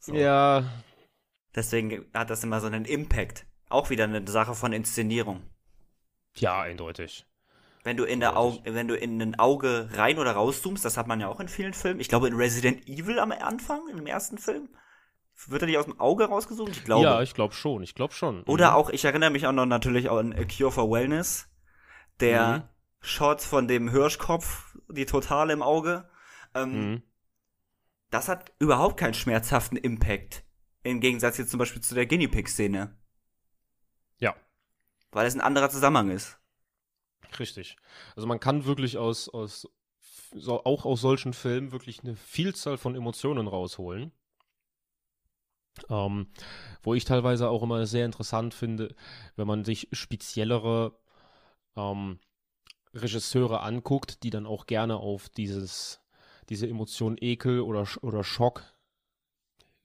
So. Ja, Deswegen hat das immer so einen Impact. Auch wieder eine Sache von Inszenierung. ja, eindeutig. Wenn du in der Auge, wenn du in ein Auge rein oder rauszoomst, das hat man ja auch in vielen Filmen. Ich glaube in Resident Evil am Anfang, im ersten Film, wird er nicht aus dem Auge rausgezoomt? Ich glaube. Ja, ich glaube schon, ich glaube schon. Oder Mhm. auch, ich erinnere mich auch noch natürlich an A Cure for Wellness. Der Mhm. Shot von dem Hirschkopf, die Totale im Auge. Ähm, Mhm. Das hat überhaupt keinen schmerzhaften Impact. Im Gegensatz jetzt zum Beispiel zu der Guinea Pig-Szene. Ja, Weil es ein anderer Zusammenhang ist. Richtig. Also man kann wirklich aus, aus so, auch aus solchen Filmen wirklich eine Vielzahl von Emotionen rausholen. Ähm, wo ich teilweise auch immer sehr interessant finde, wenn man sich speziellere ähm, Regisseure anguckt, die dann auch gerne auf dieses, diese Emotion Ekel oder, oder Schock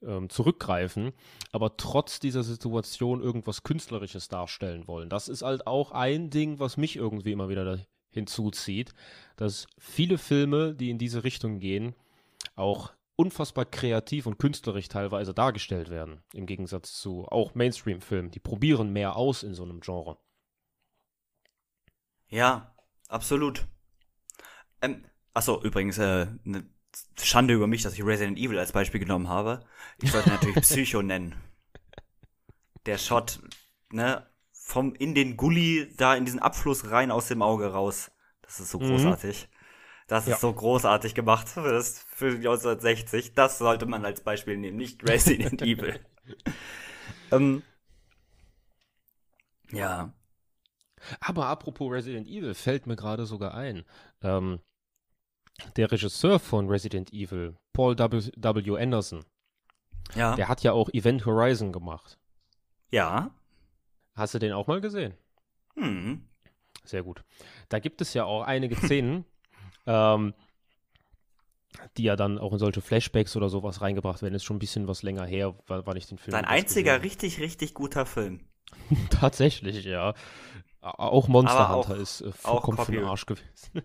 ähm, zurückgreifen, aber trotz dieser Situation irgendwas Künstlerisches darstellen wollen. Das ist halt auch ein Ding, was mich irgendwie immer wieder hinzuzieht, dass viele Filme, die in diese Richtung gehen, auch unfassbar kreativ und künstlerisch teilweise dargestellt werden, im Gegensatz zu auch Mainstream-Filmen. Die probieren mehr aus in so einem Genre. Ja, absolut. Ähm, achso, übrigens, äh, eine Schande über mich, dass ich Resident Evil als Beispiel genommen habe. Ich sollte natürlich Psycho nennen. Der Shot, ne, vom in den Gully, da in diesen Abfluss rein aus dem Auge raus. Das ist so Mhm. großartig. Das Ja. ist so großartig gemacht für, das, für die 1960. Das sollte man als Beispiel nehmen, nicht Resident Evil. Ähm, ja. Aber apropos Resident Evil, fällt mir gerade sogar ein. Ähm, der Regisseur von Resident Evil, Paul W. W. Anderson, Ja. der hat ja auch Event Horizon gemacht. Ja. Hast du den auch mal gesehen? Hm. Sehr gut. Da gibt es ja auch einige Szenen, ähm, die ja dann auch in solche Flashbacks oder sowas reingebracht werden. Ist schon ein bisschen was länger her, wann ich den Film das einziger richtig, richtig guter Film. Tatsächlich, ja. Auch Monster auch- Hunter ist äh, vollkommen für den Arsch gewesen.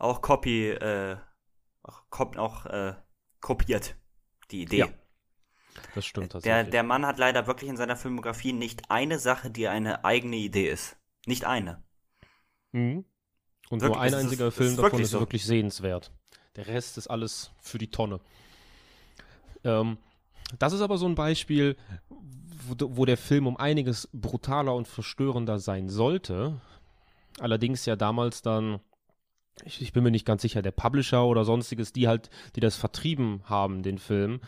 Auch Copy, äh, auch, auch äh, kopiert, die Idee. Ja, Das stimmt der, tatsächlich. der Mann hat leider wirklich in seiner Filmografie nicht eine Sache, die eine eigene Idee ist. Nicht eine. Mhm. Und Wirklich, nur ein ist- einziger es Film ist davon wirklich ist so. wirklich sehenswert. Der Rest ist alles für die Tonne. Ähm, das ist aber so ein Beispiel, wo, wo der Film um einiges brutaler und verstörender sein sollte. Allerdings ja damals dann, ich, ich bin mir nicht ganz sicher, der Publisher oder sonstiges, die halt, die das vertrieben haben, den Film,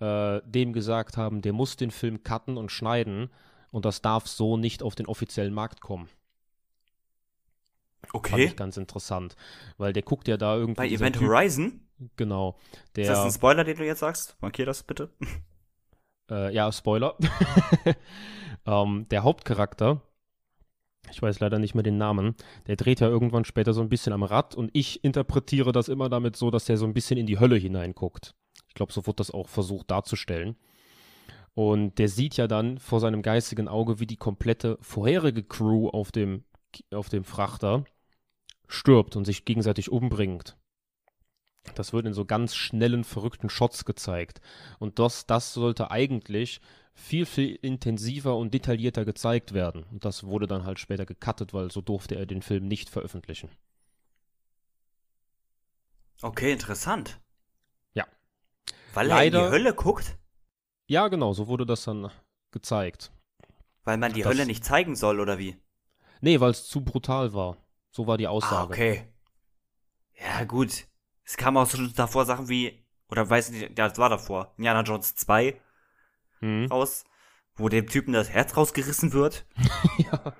äh, dem gesagt haben, der muss den Film cutten und schneiden und das darf so nicht auf den offiziellen Markt kommen. Fand Okay. ich ganz interessant, weil der guckt ja da irgendwie. Bei Event Typ, Horizon? Genau. Ist das Der, ein Spoiler, den du jetzt sagst? Markier das bitte. äh, ja, Spoiler. ähm, der Hauptcharakter, ich weiß leider nicht mehr den Namen, der dreht ja irgendwann später so ein bisschen am Rad und ich interpretiere das immer damit so, dass der so ein bisschen in die Hölle hineinguckt. Ich glaube, so wird das auch versucht darzustellen. Und der sieht ja dann vor seinem geistigen Auge, wie die komplette vorherige Crew auf dem, auf dem Frachter stirbt und sich gegenseitig umbringt. Das wird in so ganz schnellen, verrückten Shots gezeigt. Und das, das sollte eigentlich viel, viel intensiver und detaillierter gezeigt werden. Und das wurde dann halt später gecuttet, weil so durfte er den Film nicht veröffentlichen. Okay, interessant. Ja. Weil Leider, er in die Hölle guckt? Ja, genau, so wurde das dann gezeigt. Weil man die das, Hölle nicht zeigen soll, oder wie? Nee, weil es zu brutal war. So war die Aussage. Ah, okay. Ja, gut. Es kam auch schon davor Sachen wie, oder weiß nicht, ja, das war davor, Indiana Jones 2 hm. raus, wo dem Typen das Herz rausgerissen wird. ja.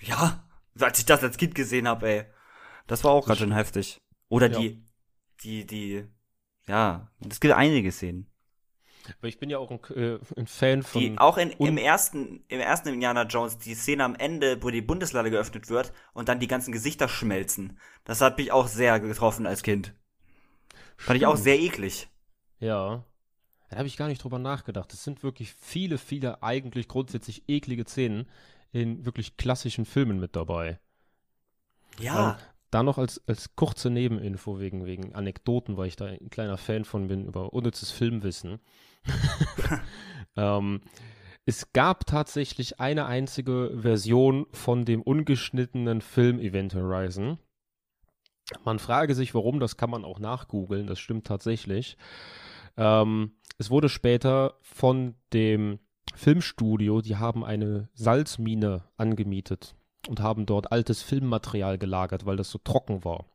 Ja, als ich das als Kind gesehen habe, ey. Das war auch ganz schön heftig. Oder ja. die, die, die, ja, es gibt einige Szenen. Aber ich bin ja auch ein, äh, ein Fan von. Die, auch in, im ersten, im ersten Indiana Jones, die Szene am Ende, wo die Bundeslade geöffnet wird und dann die ganzen Gesichter schmelzen. Das hat mich auch sehr getroffen als Kind. Stimmt. Fand ich auch sehr eklig. Ja. Da habe ich gar nicht drüber nachgedacht. Es sind wirklich viele, viele eigentlich grundsätzlich eklige Szenen in wirklich klassischen Filmen mit dabei. Ja. Ähm, da noch als, als kurze Nebeninfo wegen, wegen Anekdoten, weil ich da ein kleiner Fan von bin über unnützes Filmwissen. ähm, es gab tatsächlich eine einzige Version von dem ungeschnittenen Film Event Horizon. Man frage sich, warum, das kann man auch nachgoogeln, das stimmt tatsächlich. Ähm, es wurde später von dem Filmstudio, die haben eine Salzmine angemietet und haben dort altes Filmmaterial gelagert, weil das so trocken war.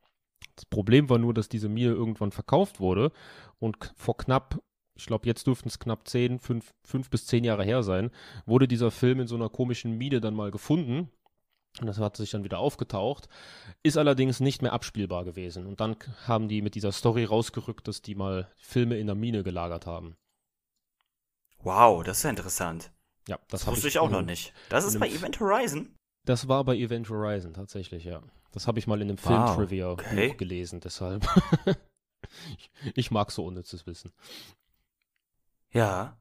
Das Problem war nur, dass diese Mine irgendwann verkauft wurde und vor knapp, ich glaube, jetzt dürften es knapp zehn, fünf, fünf bis zehn Jahre her sein, wurde dieser Film in so einer komischen Mine dann mal gefunden und das hat sich dann wieder aufgetaucht, ist allerdings nicht mehr abspielbar gewesen. Und dann haben die mit dieser Story rausgerückt, dass die mal Filme in der Mine gelagert haben. Wow, das ist ja interessant. Ja, das, das wusste ich, ich auch noch nicht. Das ist bei Event Horizon? Das war bei Event Horizon tatsächlich, ja. Das habe ich mal in einem wow, Film-Trivia okay. gelesen, deshalb. ich, ich mag so unnützes Wissen. Ja.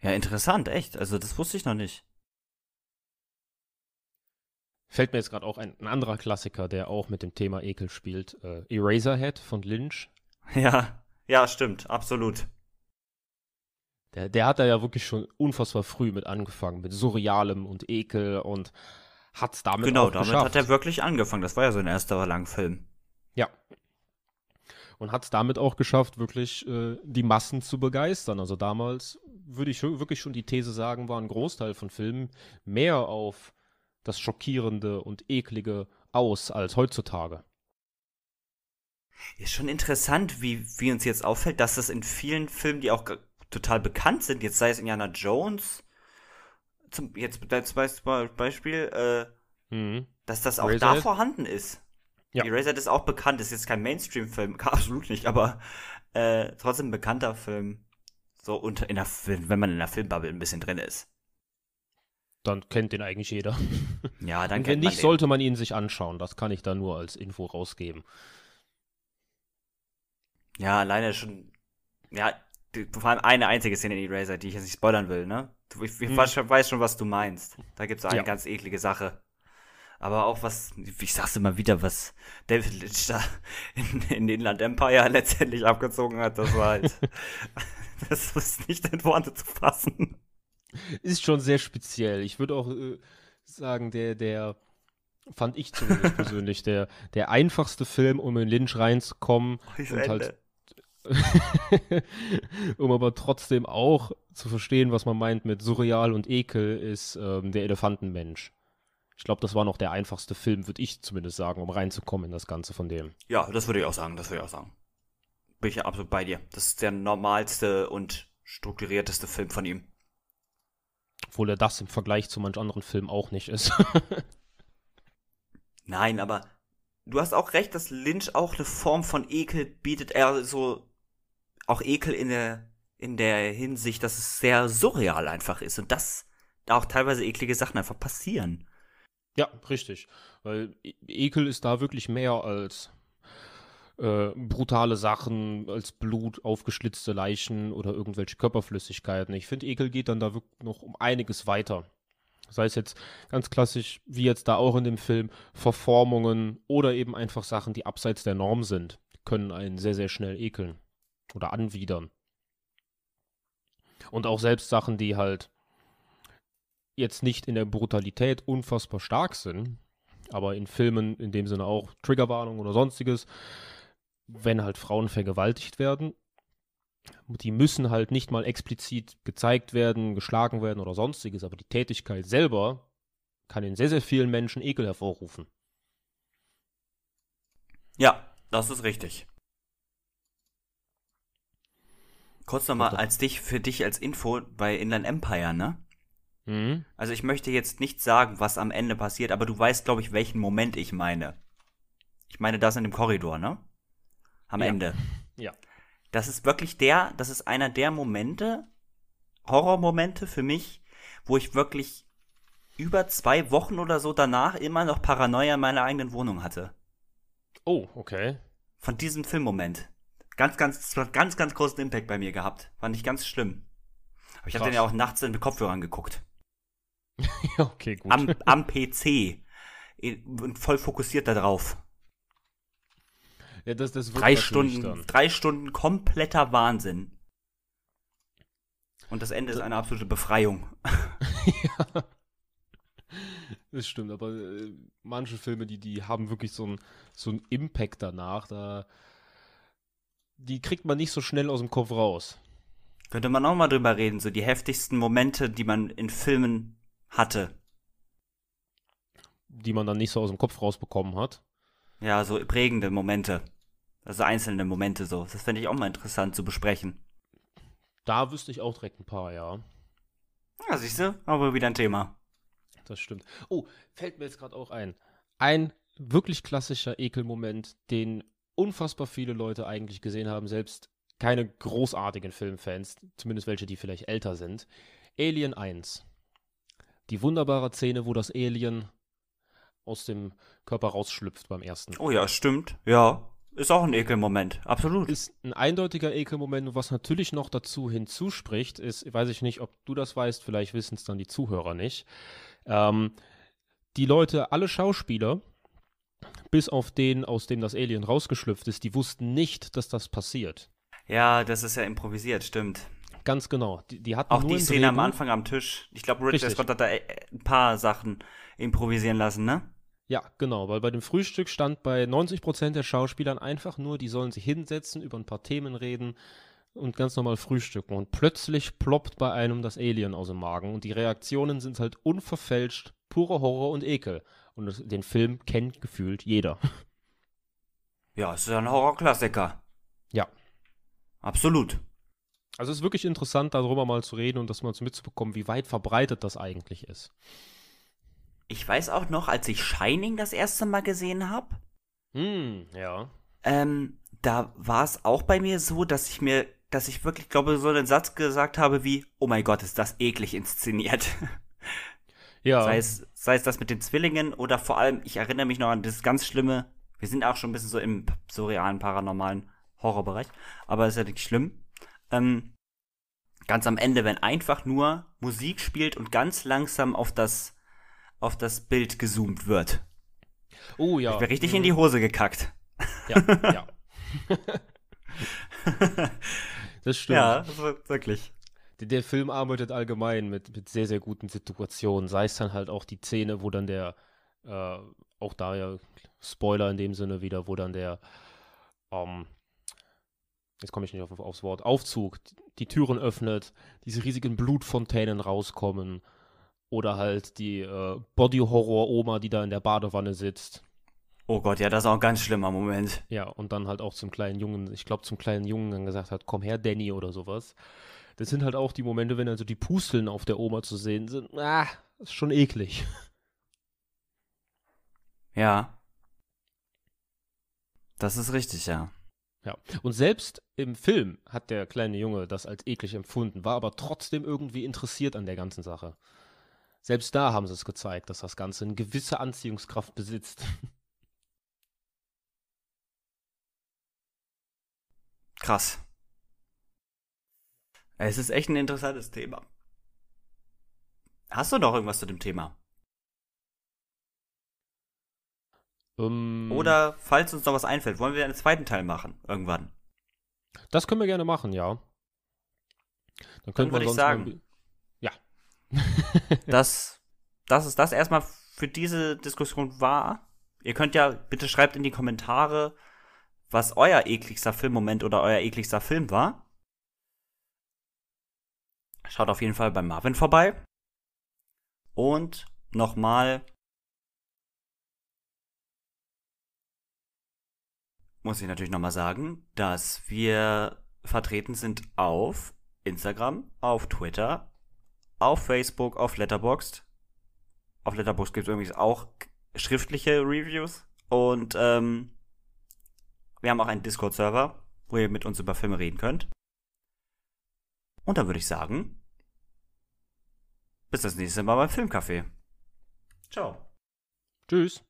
Ja, interessant, echt. Also das wusste ich noch nicht. Fällt mir jetzt gerade auch ein, ein, anderer Klassiker, der auch mit dem Thema Ekel spielt. Äh, Eraserhead von Lynch. Ja, ja, stimmt, absolut. Der, der hat da ja wirklich schon unfassbar früh mit angefangen, mit Surrealem und Ekel und hat es damit genau, damit geschafft. hat er wirklich angefangen. Das war ja sein erster Langfilm. Ja. Und hat es damit auch geschafft, wirklich äh, die Massen zu begeistern. Also damals würde ich wirklich schon die These sagen, war ein Großteil von Filmen mehr auf das Schockierende und Eklige aus als heutzutage. Ist schon interessant, wie, wie uns jetzt auffällt, dass es in vielen Filmen, die auch total bekannt sind, jetzt sei es Indiana Jones, zum, jetzt als Beispiel, äh, mhm. dass das auch Razorhead? da vorhanden ist. Ja. Eraserhead ist auch bekannt, ist jetzt kein Mainstream-Film, absolut nicht, aber äh, trotzdem ein bekannter Film. So unter in der, wenn man in der Filmbubble ein bisschen drin ist. Dann kennt den eigentlich jeder. Ja, dann Und wenn nicht, sollte man ihn sich anschauen. Das kann ich da nur als Info rausgeben. Ja, alleine schon. Ja, vor allem eine einzige Szene in Eraser, die ich jetzt nicht spoilern will, ne? Ich, ich hm. weiß schon, was du meinst. Da gibt es eine ja. ganz eklige Sache. Aber auch was, ich sag's immer wieder, was David Lynch da in, in Inland Empire letztendlich abgezogen hat, das war halt, das ist nicht in Worte zu fassen. Ist schon sehr speziell. Ich würde auch äh, sagen, der, der, fand ich zumindest persönlich, der, der einfachste Film, um in Lynch reinzukommen oh, und halt um aber trotzdem auch zu verstehen, was man meint mit surreal und Ekel, ist ähm, der Elefantenmensch. Ich glaube, das war noch der einfachste Film, würde ich zumindest sagen, um reinzukommen in das Ganze von dem. Ja, das würde ich auch sagen, das würde ich auch sagen. Bin ich ja absolut bei dir. Das ist der normalste und strukturierteste Film von ihm. Obwohl er das im Vergleich zu manch anderen Filmen auch nicht ist. Nein, aber du hast auch recht, dass Lynch auch eine Form von Ekel bietet. Er so auch Ekel in der, in der Hinsicht, dass es sehr surreal einfach ist und dass da auch teilweise eklige Sachen einfach passieren. Ja, richtig. Weil e-, Ekel ist da wirklich mehr als äh, brutale Sachen, als Blut, aufgeschlitzte Leichen oder irgendwelche Körperflüssigkeiten. Ich finde, Ekel geht dann da wirklich noch um einiges weiter. Sei es jetzt ganz klassisch, wie jetzt da auch in dem Film, Verformungen oder eben einfach Sachen, die abseits der Norm sind, können einen sehr, sehr schnell ekeln oder anwidern. Und auch selbst Sachen, die halt jetzt nicht in der Brutalität unfassbar stark sind, aber in Filmen in dem Sinne auch Triggerwarnung oder sonstiges, wenn halt Frauen vergewaltigt werden, die müssen halt nicht mal explizit gezeigt werden, geschlagen werden oder sonstiges, aber die Tätigkeit selber kann in sehr, sehr vielen Menschen Ekel hervorrufen. Ja, das ist richtig. Kurz nochmal als dich, für dich als Info bei Inland Empire, ne? Mhm. Also ich möchte jetzt nicht sagen, was am Ende passiert, aber du weißt, glaube ich, welchen Moment ich meine. Ich meine das in dem Korridor, ne? Am ja. Ende. Ja. Das ist wirklich der, das ist einer der Momente, Horrormomente für mich, wo ich wirklich über zwei Wochen oder so danach immer noch Paranoia in meiner eigenen Wohnung hatte. Oh, okay. Von diesem Filmmoment. Ganz, ganz, ganz, ganz großen Impact bei mir gehabt. Fand ich ganz schlimm. Aber ich habe den ja auch nachts in den Kopfhörern geguckt. okay, gut. Am, am PC. Und voll fokussiert darauf. Ja, das, das drei Stunden, drei Stunden kompletter Wahnsinn. Und das Ende ist eine absolute Befreiung. ja. Das stimmt, aber äh, manche Filme, die, die haben wirklich so einen so Impact danach, da die kriegt man nicht so schnell aus dem Kopf raus. Könnte man auch mal drüber reden, so die heftigsten Momente, die man in Filmen hatte. Die man dann nicht so aus dem Kopf rausbekommen hat. Ja, so prägende Momente. Also einzelne Momente so. Das fände ich auch mal interessant zu besprechen. Da wüsste ich auch direkt ein paar, ja. Ja, siehst du, aber wieder ein Thema. Das stimmt. Oh, fällt mir jetzt gerade auch ein. Ein wirklich klassischer Ekelmoment, den unfassbar viele Leute eigentlich gesehen haben, selbst keine großartigen Filmfans, zumindest welche, die vielleicht älter sind. Alien 1. Die wunderbare Szene, wo das Alien aus dem Körper rausschlüpft beim ersten. Oh ja, stimmt. Ja, ist auch ein Ekelmoment, absolut. Ist ein eindeutiger Ekelmoment. Was natürlich noch dazu hinzuspricht, ist, weiß ich nicht, ob du das weißt, vielleicht wissen es dann die Zuhörer nicht. Ähm, die Leute, alle Schauspieler, bis auf den, aus dem das Alien rausgeschlüpft ist, die wussten nicht, dass das passiert. Ja, das ist ja improvisiert, stimmt. Ganz genau. Die, die hatten auch die Szene Drehbuch. am Anfang am Tisch. Ich glaube, Ridley Scott hat da äh, ein paar Sachen improvisieren lassen, ne? Ja, genau, weil bei dem Frühstück stand bei 90% der Schauspielern einfach nur, die sollen sich hinsetzen, über ein paar Themen reden und ganz normal frühstücken. Und plötzlich ploppt bei einem das Alien aus dem Magen und die Reaktionen sind halt unverfälscht, purer Horror und Ekel. Und das, den Film kennt gefühlt jeder. Ja, es ist ein Horrorklassiker. Ja. Absolut. Also es ist wirklich interessant, darüber mal zu reden und das mal mitzubekommen, wie weit verbreitet das eigentlich ist. Ich weiß auch noch, als ich Shining das erste Mal gesehen habe. Hm, ja. Ähm, da war es auch bei mir so, dass ich mir, dass ich wirklich, glaube, so einen Satz gesagt habe wie, oh mein Gott, ist das eklig inszeniert. Ja. Sei es, sei es das mit den Zwillingen oder vor allem, ich erinnere mich noch an das ganz Schlimme, wir sind auch schon ein bisschen so im surrealen, paranormalen Horrorbereich, aber ist ja nicht schlimm. Ähm, ganz am Ende, wenn einfach nur Musik spielt und ganz langsam auf das auf das Bild gezoomt wird. Oh ja. Ich bin richtig mhm. in die Hose gekackt. Ja, ja. das stimmt. Ja, wirklich. Der, der, Film arbeitet allgemein mit, mit sehr, sehr guten Situationen. Sei es dann halt auch die Szene, wo dann der, äh, auch da ja Spoiler in dem Sinne wieder, wo dann der, ähm, jetzt komme ich nicht auf, aufs Wort, Aufzug, die Türen öffnet, diese riesigen Blutfontänen rauskommen oder halt die äh, Body-Horror-Oma, die da in der Badewanne sitzt. Oh Gott, ja, das ist auch ein ganz schlimmer Moment. Ja, und dann halt auch zum kleinen Jungen, ich glaube zum kleinen Jungen dann gesagt hat, komm her, Danny oder sowas. Das sind halt auch die Momente, wenn also die Pusteln auf der Oma zu sehen sind. Ah, das ist schon eklig. Ja. Das ist richtig, ja. Ja. Und selbst im Film hat der kleine Junge das als eklig empfunden, war aber trotzdem irgendwie interessiert an der ganzen Sache. Selbst da haben sie es gezeigt, dass das Ganze eine gewisse Anziehungskraft besitzt. Krass. Es ist echt ein interessantes Thema. Hast du noch irgendwas zu dem Thema? Ähm, Oder falls uns noch was einfällt, wollen wir einen zweiten Teil machen irgendwann? Das können wir gerne machen, ja. Dann, Dann würde ich sagen. dass, dass es das erstmal für diese Diskussion war. Ihr könnt ja, bitte schreibt in die Kommentare, was euer ekligster Filmmoment oder euer ekligster Film war. Schaut auf jeden Fall bei Marvin vorbei. Und nochmal muss ich natürlich nochmal sagen, dass wir vertreten sind auf Instagram, auf Twitter, auf Facebook, auf Letterboxd. Auf Letterboxd gibt es übrigens auch schriftliche Reviews. Und ähm, wir haben auch einen Discord-Server, wo ihr mit uns über Filme reden könnt. Und dann würde ich sagen, bis das nächste Mal beim Filmcafé. Ciao. Tschüss.